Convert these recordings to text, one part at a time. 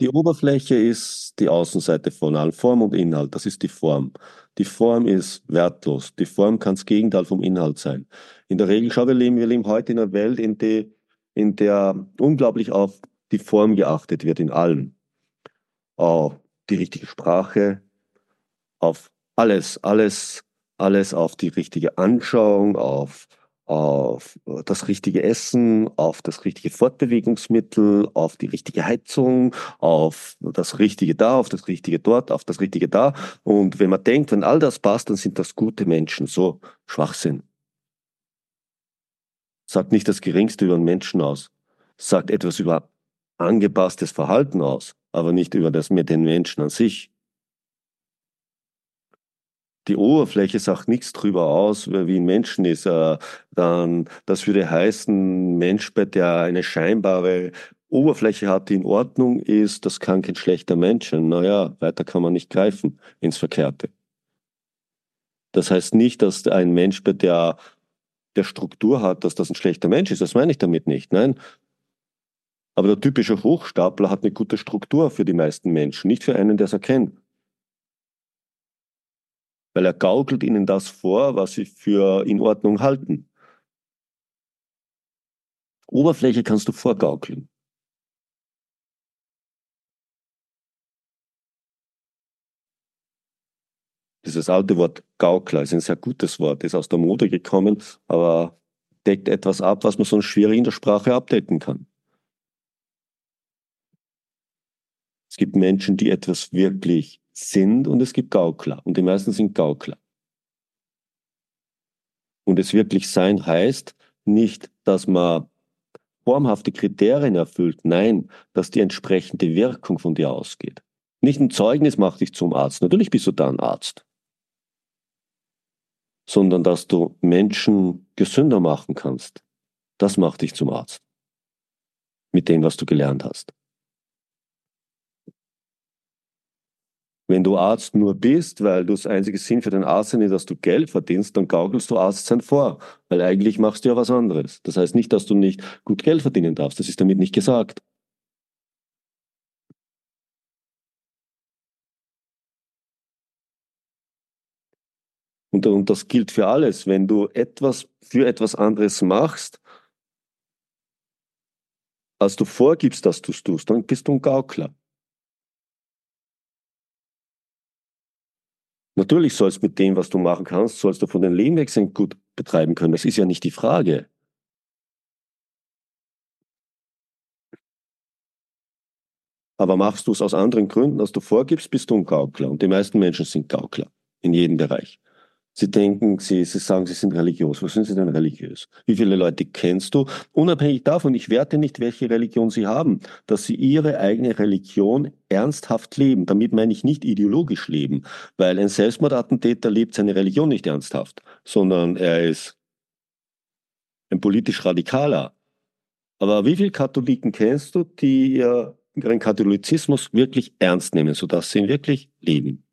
Die Oberfläche ist die Außenseite von allem, Form und Inhalt, das ist die Form. Die Form ist wertlos. Die Form kann das Gegenteil vom Inhalt sein. In der Regel, schau, wir leben, wir leben heute in einer Welt, in, die, in der unglaublich auf die Form geachtet wird, in allem. Auf die richtige Sprache, auf alles, alles, alles auf die richtige Anschauung, auf auf das richtige Essen, auf das richtige Fortbewegungsmittel, auf die richtige Heizung, auf das Richtige da, auf das Richtige dort, auf das Richtige da. Und wenn man denkt, wenn all das passt, dann sind das gute Menschen. So Schwachsinn. Sagt nicht das Geringste über einen Menschen aus. Sagt etwas über angepasstes Verhalten aus, aber nicht über das mit den Menschen an sich die Oberfläche sagt nichts drüber aus, wie ein Menschen ist, äh, dann das würde heißen, Mensch, bei der eine scheinbare Oberfläche hat, die in Ordnung ist, das kann kein schlechter Mensch sein. Naja, weiter kann man nicht greifen ins Verkehrte. Das heißt nicht, dass ein Mensch, bei der der Struktur hat, dass das ein schlechter Mensch ist. Das meine ich damit nicht. Nein. Aber der typische Hochstapler hat eine gute Struktur für die meisten Menschen, nicht für einen, der es erkennt weil er gaukelt ihnen das vor, was sie für in Ordnung halten. Oberfläche kannst du vorgaukeln. Dieses alte Wort Gaukler ist ein sehr gutes Wort, ist aus der Mode gekommen, aber deckt etwas ab, was man sonst schwierig in der Sprache abdecken kann. Gibt Menschen, die etwas wirklich sind und es gibt Gaukler. Und die meisten sind Gaukler. Und es wirklich sein heißt nicht, dass man formhafte Kriterien erfüllt, nein, dass die entsprechende Wirkung von dir ausgeht. Nicht ein Zeugnis macht dich zum Arzt, natürlich bist du dann Arzt, sondern dass du Menschen gesünder machen kannst. Das macht dich zum Arzt. Mit dem, was du gelernt hast. Wenn du Arzt nur bist, weil du das einzige Sinn für den Arzt ist, dass du Geld verdienst, dann gaukelst du Arzt sein vor, weil eigentlich machst du ja was anderes. Das heißt nicht, dass du nicht gut Geld verdienen darfst. Das ist damit nicht gesagt. Und, und das gilt für alles. Wenn du etwas für etwas anderes machst, als du vorgibst, dass du es tust, dann bist du ein Gaukler. Natürlich sollst du mit dem, was du machen kannst, sollst du von den Lebenwechseln gut betreiben können. Das ist ja nicht die Frage. Aber machst du es aus anderen Gründen, als du vorgibst, bist du ein Gaukler. Und die meisten Menschen sind Gaukler in jedem Bereich. Sie denken, sie, sie sagen, sie sind religiös. Was sind sie denn religiös? Wie viele Leute kennst du? Unabhängig davon, ich werte nicht, welche Religion sie haben, dass sie ihre eigene Religion ernsthaft leben. Damit meine ich nicht ideologisch leben, weil ein Selbstmordattentäter lebt seine Religion nicht ernsthaft, sondern er ist ein politisch Radikaler. Aber wie viele Katholiken kennst du, die ihren Katholizismus wirklich ernst nehmen, sodass sie ihn wirklich leben?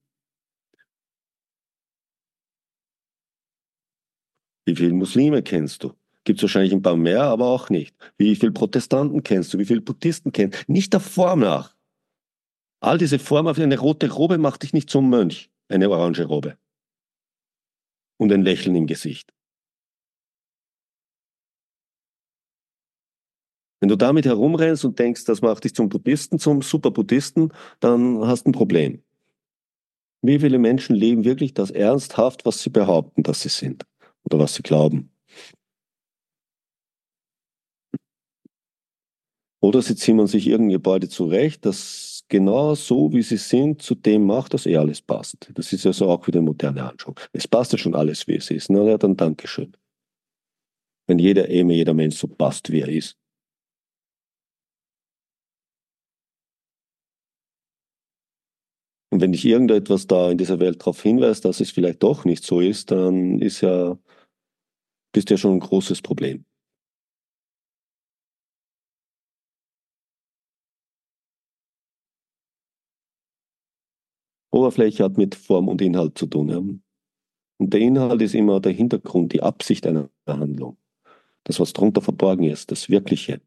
Wie viele Muslime kennst du? Gibt es wahrscheinlich ein paar mehr, aber auch nicht. Wie viele Protestanten kennst du? Wie viele Buddhisten kennst du? Nicht der Form nach. All diese Formen, eine rote Robe macht dich nicht zum Mönch, eine orange Robe. Und ein Lächeln im Gesicht. Wenn du damit herumrennst und denkst, das macht dich zum Buddhisten, zum Superbuddhisten, dann hast du ein Problem. Wie viele Menschen leben wirklich das ernsthaft, was sie behaupten, dass sie sind? Oder was sie glauben. Oder sie zimmern sich irgendein Gebäude zurecht, das genau so, wie sie sind, zu dem macht, dass eh alles passt. Das ist ja so auch wieder moderne Anschauung. Es passt ja schon alles, wie es ist. Na ja, dann Dankeschön. Wenn jeder Eme, jeder Mensch so passt, wie er ist. Und wenn dich irgendetwas da in dieser Welt darauf hinweist, dass es vielleicht doch nicht so ist, dann ist ja, bist ja schon ein großes Problem. Oberfläche hat mit Form und Inhalt zu tun. Ja. Und der Inhalt ist immer der Hintergrund, die Absicht einer Handlung. Das, was darunter verborgen ist, das Wirkliche.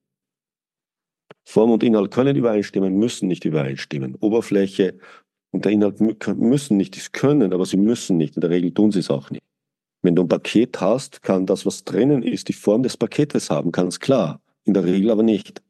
Form und Inhalt können übereinstimmen, müssen nicht übereinstimmen. Oberfläche und der Inhalt müssen nicht, das können, aber sie müssen nicht. In der Regel tun sie es auch nicht. Wenn du ein Paket hast, kann das, was drinnen ist, die Form des Paketes haben, ganz klar. In der Regel aber nicht.